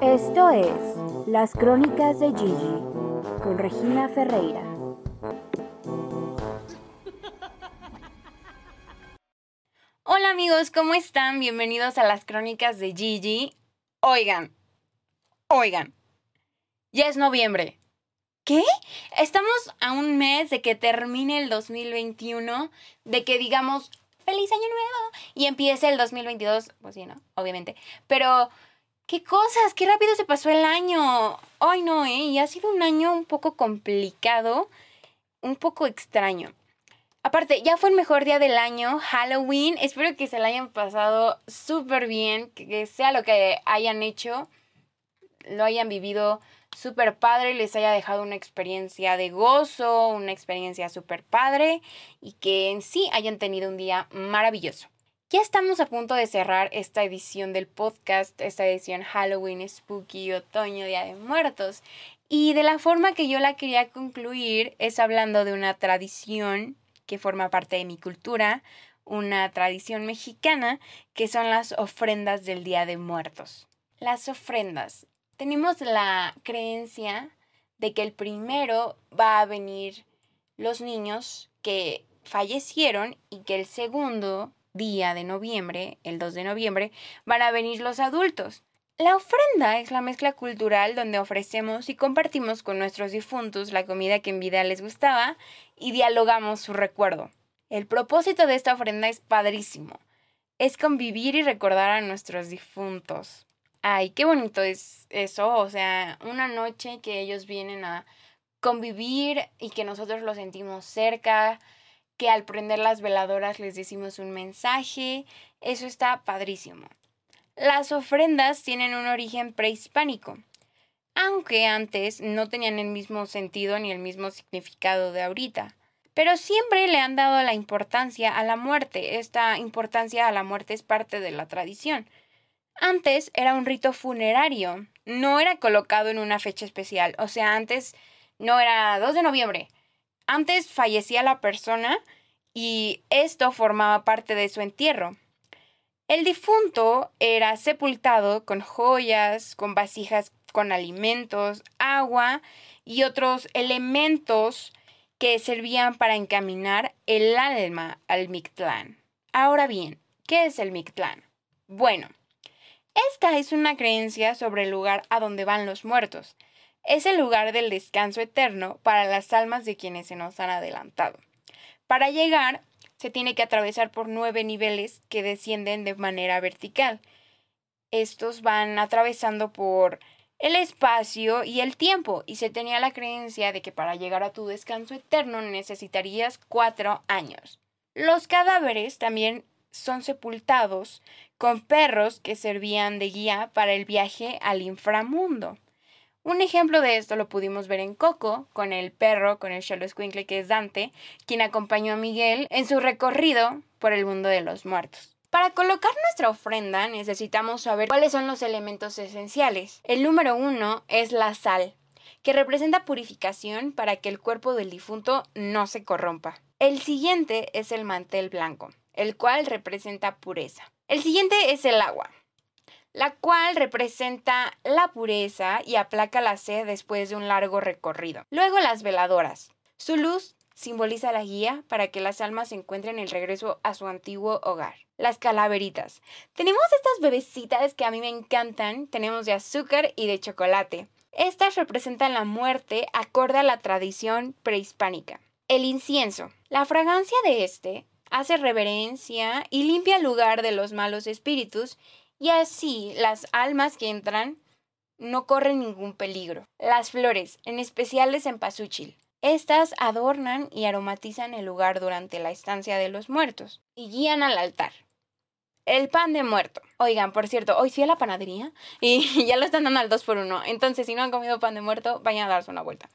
Esto es Las Crónicas de Gigi con Regina Ferreira. Hola amigos, ¿cómo están? Bienvenidos a las Crónicas de Gigi. Oigan, oigan, ya es noviembre. ¿Qué? Estamos a un mes de que termine el 2021, de que digamos feliz año nuevo y empiece el 2022, pues sí, ¿no? Obviamente. Pero, ¿qué cosas? ¿Qué rápido se pasó el año? Ay, no, ¿eh? Y ha sido un año un poco complicado, un poco extraño. Aparte, ya fue el mejor día del año, Halloween. Espero que se la hayan pasado súper bien, que sea lo que hayan hecho, lo hayan vivido súper padre, les haya dejado una experiencia de gozo, una experiencia súper padre y que en sí hayan tenido un día maravilloso. Ya estamos a punto de cerrar esta edición del podcast, esta edición Halloween, Spooky, Otoño, Día de Muertos. Y de la forma que yo la quería concluir es hablando de una tradición que forma parte de mi cultura, una tradición mexicana, que son las ofrendas del Día de Muertos. Las ofrendas tenemos la creencia de que el primero va a venir los niños que fallecieron y que el segundo día de noviembre, el 2 de noviembre, van a venir los adultos. La ofrenda es la mezcla cultural donde ofrecemos y compartimos con nuestros difuntos la comida que en vida les gustaba y dialogamos su recuerdo. El propósito de esta ofrenda es padrísimo. Es convivir y recordar a nuestros difuntos. Ay, qué bonito es eso, o sea, una noche que ellos vienen a convivir y que nosotros los sentimos cerca, que al prender las veladoras les decimos un mensaje, eso está padrísimo. Las ofrendas tienen un origen prehispánico, aunque antes no tenían el mismo sentido ni el mismo significado de ahorita. Pero siempre le han dado la importancia a la muerte. Esta importancia a la muerte es parte de la tradición. Antes era un rito funerario, no era colocado en una fecha especial, o sea, antes no era 2 de noviembre, antes fallecía la persona y esto formaba parte de su entierro. El difunto era sepultado con joyas, con vasijas con alimentos, agua y otros elementos que servían para encaminar el alma al Mictlán. Ahora bien, ¿qué es el Mictlán? Bueno, esta es una creencia sobre el lugar a donde van los muertos. Es el lugar del descanso eterno para las almas de quienes se nos han adelantado. Para llegar, se tiene que atravesar por nueve niveles que descienden de manera vertical. Estos van atravesando por el espacio y el tiempo, y se tenía la creencia de que para llegar a tu descanso eterno necesitarías cuatro años. Los cadáveres también son sepultados con perros que servían de guía para el viaje al inframundo. Un ejemplo de esto lo pudimos ver en Coco, con el perro, con el Squinkle que es Dante, quien acompañó a Miguel en su recorrido por el mundo de los muertos. Para colocar nuestra ofrenda necesitamos saber cuáles son los elementos esenciales. El número uno es la sal, que representa purificación para que el cuerpo del difunto no se corrompa. El siguiente es el mantel blanco, el cual representa pureza. El siguiente es el agua, la cual representa la pureza y aplaca la sed después de un largo recorrido. Luego las veladoras. Su luz simboliza la guía para que las almas encuentren el regreso a su antiguo hogar. Las calaveritas. Tenemos estas bebecitas que a mí me encantan. Tenemos de azúcar y de chocolate. Estas representan la muerte acorde a la tradición prehispánica. El incienso. La fragancia de este hace reverencia y limpia el lugar de los malos espíritus y así las almas que entran no corren ningún peligro. Las flores, en especial de cempasúchil. Estas adornan y aromatizan el lugar durante la estancia de los muertos y guían al altar. El pan de muerto. Oigan, por cierto, hoy fui a la panadería y ya lo están dando al 2 por 1 Entonces, si no han comido pan de muerto, vayan a darse una vuelta.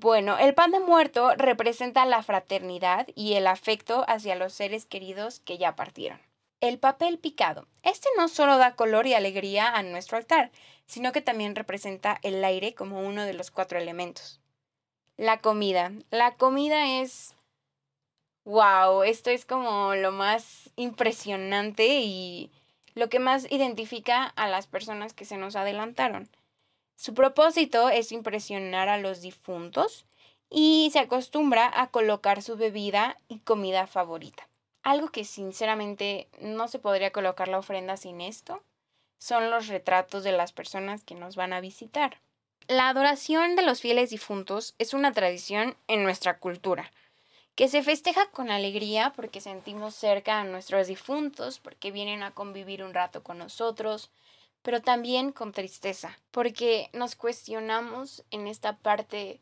Bueno, el pan de muerto representa la fraternidad y el afecto hacia los seres queridos que ya partieron. El papel picado. Este no solo da color y alegría a nuestro altar, sino que también representa el aire como uno de los cuatro elementos. La comida. La comida es... ¡Wow! Esto es como lo más impresionante y lo que más identifica a las personas que se nos adelantaron. Su propósito es impresionar a los difuntos y se acostumbra a colocar su bebida y comida favorita. Algo que sinceramente no se podría colocar la ofrenda sin esto son los retratos de las personas que nos van a visitar. La adoración de los fieles difuntos es una tradición en nuestra cultura, que se festeja con alegría porque sentimos cerca a nuestros difuntos, porque vienen a convivir un rato con nosotros, pero también con tristeza, porque nos cuestionamos en esta parte,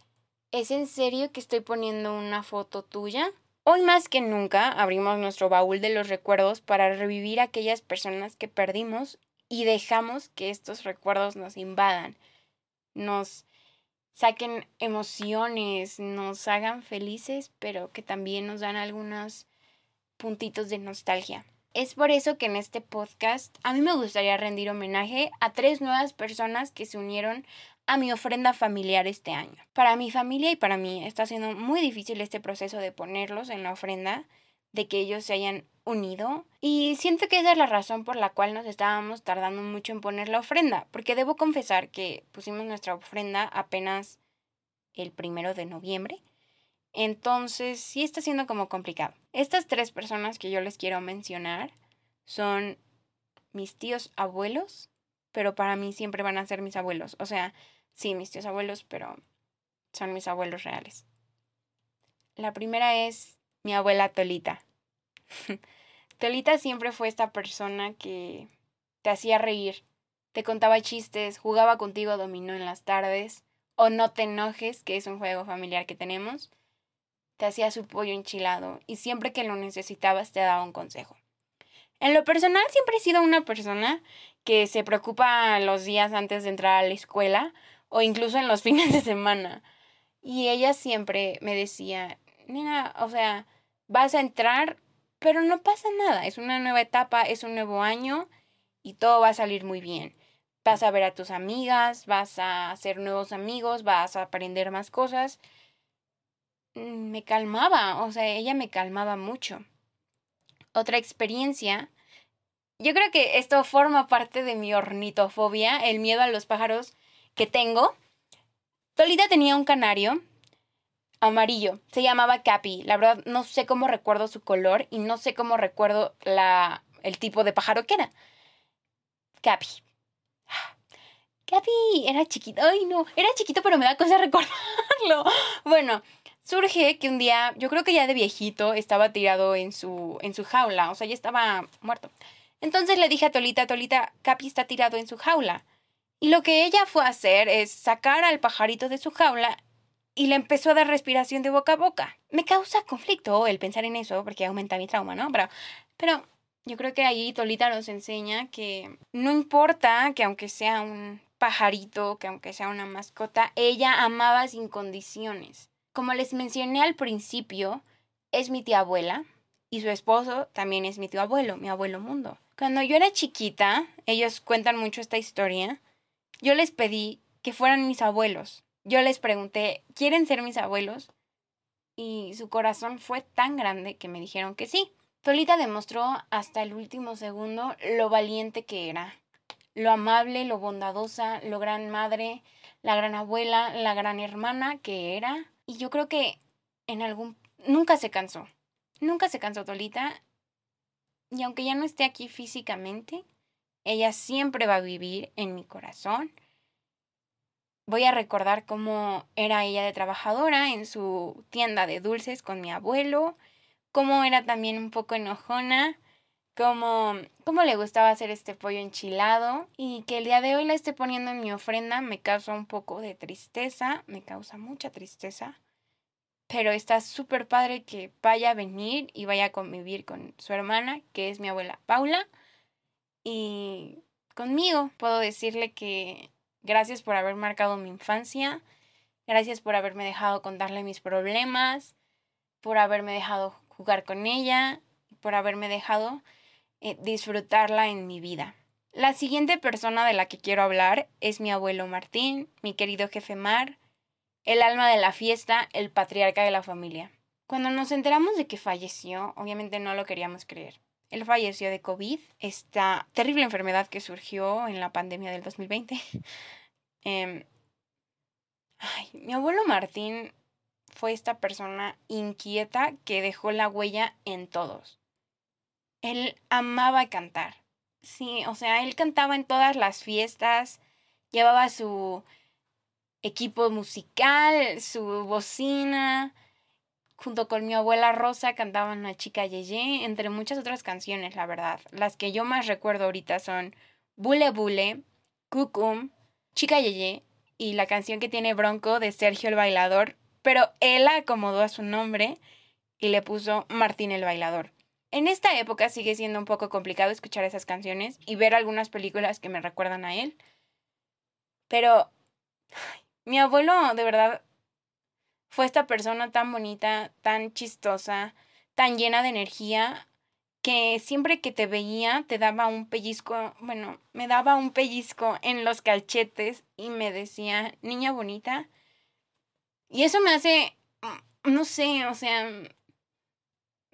¿es en serio que estoy poniendo una foto tuya? Hoy más que nunca abrimos nuestro baúl de los recuerdos para revivir aquellas personas que perdimos y dejamos que estos recuerdos nos invadan, nos saquen emociones, nos hagan felices, pero que también nos dan algunos puntitos de nostalgia. Es por eso que en este podcast a mí me gustaría rendir homenaje a tres nuevas personas que se unieron a mi ofrenda familiar este año. Para mi familia y para mí está siendo muy difícil este proceso de ponerlos en la ofrenda, de que ellos se hayan unido. Y siento que esa es la razón por la cual nos estábamos tardando mucho en poner la ofrenda, porque debo confesar que pusimos nuestra ofrenda apenas el primero de noviembre entonces, sí está siendo como complicado. Estas tres personas que yo les quiero mencionar son mis tíos abuelos, pero para mí siempre van a ser mis abuelos. O sea, sí, mis tíos abuelos, pero son mis abuelos reales. La primera es mi abuela Tolita. Tolita siempre fue esta persona que te hacía reír, te contaba chistes, jugaba contigo dominó en las tardes, o no te enojes, que es un juego familiar que tenemos te hacía su pollo enchilado y siempre que lo necesitabas te daba un consejo. En lo personal siempre he sido una persona que se preocupa los días antes de entrar a la escuela o incluso en los fines de semana. Y ella siempre me decía, nena, o sea, vas a entrar, pero no pasa nada, es una nueva etapa, es un nuevo año y todo va a salir muy bien. Vas a ver a tus amigas, vas a hacer nuevos amigos, vas a aprender más cosas me calmaba, o sea, ella me calmaba mucho. Otra experiencia, yo creo que esto forma parte de mi ornitofobia, el miedo a los pájaros que tengo. Tolita tenía un canario amarillo, se llamaba Capi. La verdad no sé cómo recuerdo su color y no sé cómo recuerdo la, el tipo de pájaro que era. Capi. Capi era chiquito. Ay, no, era chiquito, pero me da cosa recordarlo. Bueno, surge que un día, yo creo que ya de viejito, estaba tirado en su, en su jaula, o sea, ya estaba muerto. Entonces le dije a Tolita, Tolita, Capi está tirado en su jaula. Y lo que ella fue a hacer es sacar al pajarito de su jaula y le empezó a dar respiración de boca a boca. Me causa conflicto el pensar en eso porque aumenta mi trauma, ¿no? Pero, pero yo creo que ahí Tolita nos enseña que no importa que aunque sea un pajarito, que aunque sea una mascota, ella amaba sin condiciones. Como les mencioné al principio, es mi tía abuela y su esposo también es mi tío abuelo, mi abuelo mundo. Cuando yo era chiquita, ellos cuentan mucho esta historia, yo les pedí que fueran mis abuelos. Yo les pregunté, ¿quieren ser mis abuelos? Y su corazón fue tan grande que me dijeron que sí. Tolita demostró hasta el último segundo lo valiente que era, lo amable, lo bondadosa, lo gran madre, la gran abuela, la gran hermana que era y yo creo que en algún... Nunca se cansó. Nunca se cansó Tolita. Y aunque ya no esté aquí físicamente, ella siempre va a vivir en mi corazón. Voy a recordar cómo era ella de trabajadora en su tienda de dulces con mi abuelo, cómo era también un poco enojona, cómo, cómo le gustaba hacer este pollo enchilado y que el día de hoy la esté poniendo en mi ofrenda me causa un poco de tristeza, me causa mucha tristeza, pero está súper padre que vaya a venir y vaya a convivir con su hermana, que es mi abuela Paula, y conmigo puedo decirle que gracias por haber marcado mi infancia, gracias por haberme dejado contarle mis problemas, por haberme dejado jugar con ella, por haberme dejado disfrutarla en mi vida. La siguiente persona de la que quiero hablar es mi abuelo Martín, mi querido jefe Mar, el alma de la fiesta, el patriarca de la familia. Cuando nos enteramos de que falleció, obviamente no lo queríamos creer. Él falleció de COVID, esta terrible enfermedad que surgió en la pandemia del 2020. Em, ay, mi abuelo Martín fue esta persona inquieta que dejó la huella en todos. Él amaba cantar. Sí, o sea, él cantaba en todas las fiestas, llevaba su equipo musical, su bocina, junto con mi abuela Rosa cantaban La chica Yeye, entre muchas otras canciones, la verdad. Las que yo más recuerdo ahorita son Bule Bule, Cucum, Chica Yeye y la canción que tiene Bronco de Sergio el Bailador, pero él acomodó a su nombre y le puso Martín el Bailador. En esta época sigue siendo un poco complicado escuchar esas canciones y ver algunas películas que me recuerdan a él. Pero mi abuelo de verdad fue esta persona tan bonita, tan chistosa, tan llena de energía, que siempre que te veía te daba un pellizco, bueno, me daba un pellizco en los calchetes y me decía, niña bonita. Y eso me hace, mm, no sé, o sea,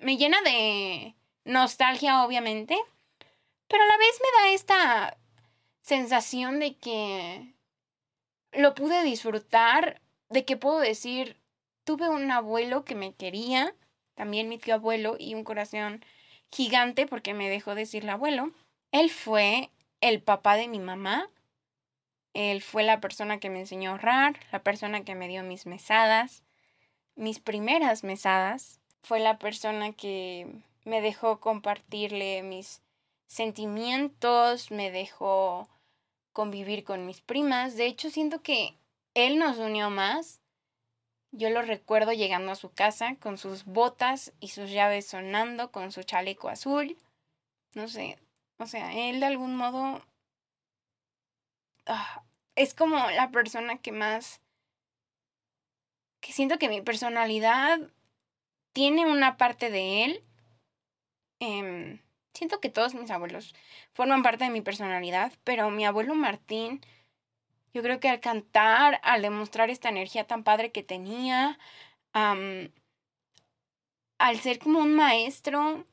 me llena de nostalgia, obviamente, pero a la vez me da esta sensación de que lo pude disfrutar, de que puedo decir, tuve un abuelo que me quería, también mi tío abuelo, y un corazón gigante porque me dejó decirle abuelo. Él fue el papá de mi mamá. Él fue la persona que me enseñó a ahorrar, la persona que me dio mis mesadas, mis primeras mesadas. Fue la persona que me dejó compartirle mis sentimientos, me dejó convivir con mis primas. De hecho, siento que él nos unió más yo lo recuerdo llegando a su casa con sus botas y sus llaves sonando, con su chaleco azul. No sé, o sea, él de algún modo ah, es como la persona que más... que siento que mi personalidad tiene una parte de él. Em, siento que todos mis abuelos forman parte de mi personalidad, pero mi abuelo Martín yo creo que al cantar, al demostrar esta energía tan padre que tenía, al ser como un maestro,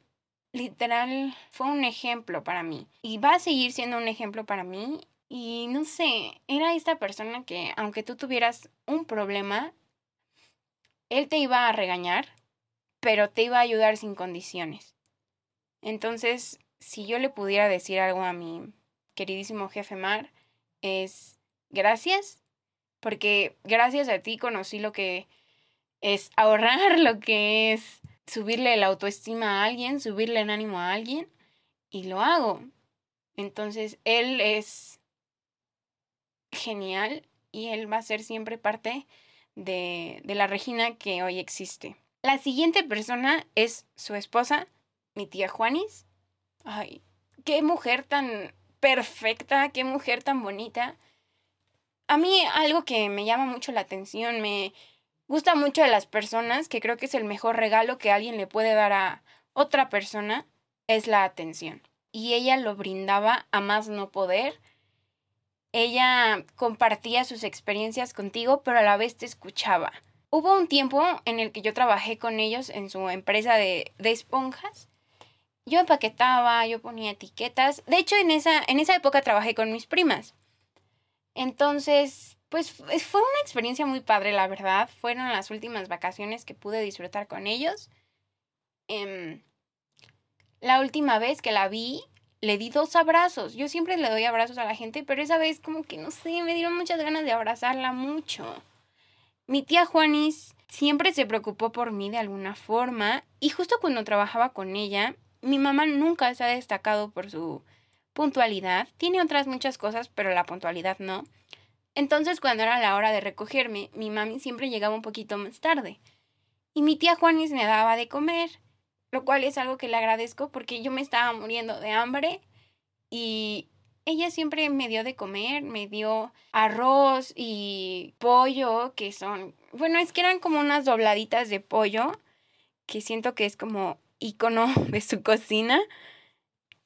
literal, fue un ejemplo para mí. Y va a seguir siendo un ejemplo para mí. Y no sé, era esta persona que aunque tú tuvieras un problema, él te iba a regañar, pero te iba a ayudar sin condiciones. Entonces, si yo le pudiera decir algo a mi queridísimo jefe Mar, es gracias, porque gracias a ti conocí lo que es ahorrar, lo que es subirle la autoestima a alguien, subirle el ánimo a alguien, y lo hago. Entonces, él es genial y él va a ser siempre parte de, de la Regina que hoy existe. La siguiente persona es su esposa, mi tía Juanis. Ay, qué mujer tan perfecta, qué mujer tan bonita a mí algo que me llama mucho la atención, me gusta mucho de las personas, que creo que es el mejor regalo que alguien le puede dar a otra persona, es la atención. Y ella lo brindaba a más no poder. Ella compartía sus experiencias contigo, pero a la vez te escuchaba. Hubo un tiempo en el que yo trabajé con ellos en su empresa de, de esponjas. Yo empaquetaba, yo ponía etiquetas. De hecho, en esa, en esa época trabajé con mis primas. Entonces, pues fue una experiencia muy padre, la verdad. Fueron las últimas vacaciones que pude disfrutar con ellos. Em, la última vez que la vi, le di dos abrazos. Yo siempre le doy abrazos a la gente, pero esa vez como que no sé, me dieron muchas ganas de abrazarla mucho. Mi tía Juanis siempre se preocupó por mí de alguna forma y justo cuando trabajaba con ella, mi mamá nunca se ha destacado por su puntualidad. Tiene otras muchas cosas, pero la puntualidad no. Entonces, cuando era la hora de recogerme, mi mami siempre llegaba un poquito más tarde. Y mi tía Juanis me daba de comer, lo cual es algo que le agradezco porque yo me estaba muriendo de hambre y ella siempre me dio de comer, me dio arroz y pollo, que son, bueno, es que eran como unas dobladitas de pollo, que siento que es como icono de su cocina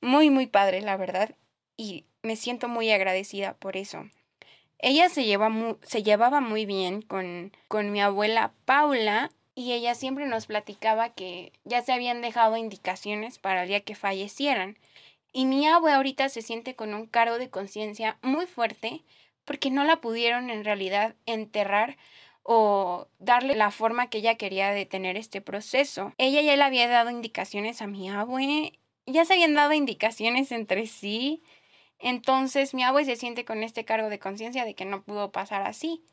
muy, muy padre, la verdad, y me siento muy agradecida por eso. Ella se, lleva se llevaba muy bien con, con mi abuela Paula y ella siempre nos platicaba que ya se habían dejado indicaciones para el día que fallecieran. Y mi abue ahorita se siente con un cargo de conciencia muy fuerte porque no la pudieron en realidad enterrar o darle la forma que ella quería de tener este proceso. Ella ya le había dado indicaciones a mi abue, ya se habían dado indicaciones entre sí, entonces mi abue se siente con este cargo de conciencia de que no pudo pasar así.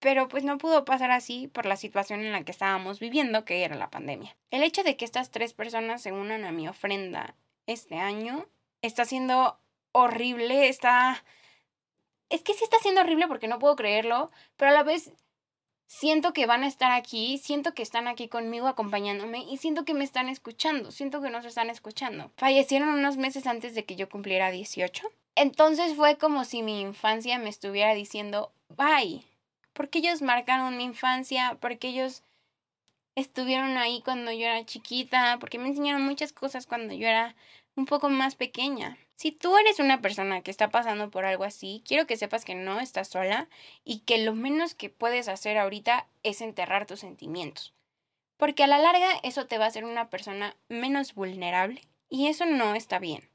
Pero pues no pudo pasar así por la situación en la que estábamos viviendo, que era la pandemia. El hecho de que estas tres personas se unan a mi ofrenda este año está siendo horrible, está... Es que sí está siendo horrible porque no puedo creerlo, pero a la vez siento que van a estar aquí, siento que están aquí conmigo acompañándome y siento que me están escuchando, siento que nos están escuchando. Fallecieron unos meses antes de que yo cumpliera 18. Entonces fue como si mi infancia me estuviera diciendo, bye, porque ellos marcaron mi infancia, porque ellos estuvieron ahí cuando yo era chiquita, porque me enseñaron muchas cosas cuando yo era un poco más pequeña. Si tú eres una persona que está pasando por algo así, quiero que sepas que no estás sola y que lo menos que puedes hacer ahorita es enterrar tus sentimientos. Porque a la larga eso te va a hacer una persona menos vulnerable y eso no está bien.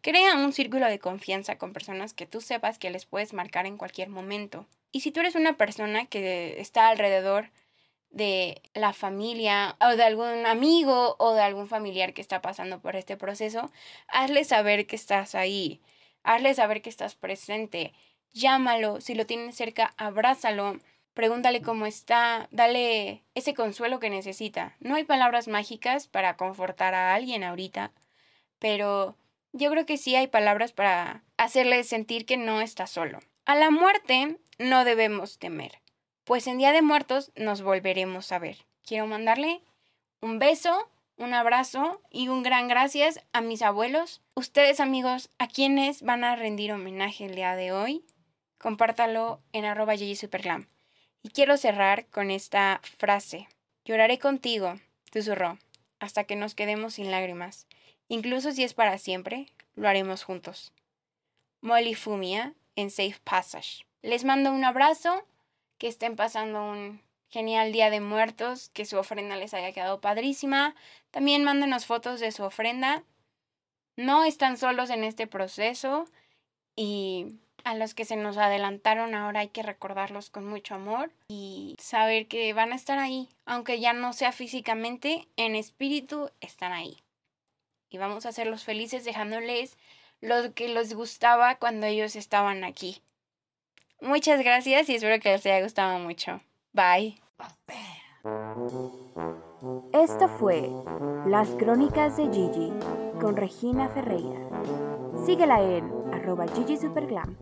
Crea un círculo de confianza con personas que tú sepas que les puedes marcar en cualquier momento. Y si tú eres una persona que está alrededor de la familia o de algún amigo o de algún familiar que está pasando por este proceso, hazle saber que estás ahí, hazle saber que estás presente, llámalo, si lo tienes cerca, abrázalo, pregúntale cómo está, dale ese consuelo que necesita. No hay palabras mágicas para confortar a alguien ahorita, pero yo creo que sí hay palabras para hacerle sentir que no está solo. A la muerte no debemos temer pues en Día de Muertos nos volveremos a ver. Quiero mandarle un beso, un abrazo y un gran gracias a mis abuelos. Ustedes amigos, a quienes van a rendir homenaje el día de hoy, compártalo en arroba Superglam. Y quiero cerrar con esta frase. Lloraré contigo, susurró, hasta que nos quedemos sin lágrimas. Incluso si es para siempre, lo haremos juntos. Molly Fumia en Safe Passage. Les mando un abrazo que estén pasando un genial día de muertos, que su ofrenda les haya quedado padrísima. También mándenos fotos de su ofrenda. No están solos en este proceso y a los que se nos adelantaron ahora hay que recordarlos con mucho amor y saber que van a estar ahí, aunque ya no sea físicamente, en espíritu están ahí. Y vamos a hacerlos felices dejándoles lo que les gustaba cuando ellos estaban aquí. Muchas gracias y espero que les haya gustado mucho. Bye. Esto fue Las Crónicas de Gigi con Regina Ferreira. Síguela en arroba Gigi Superglam.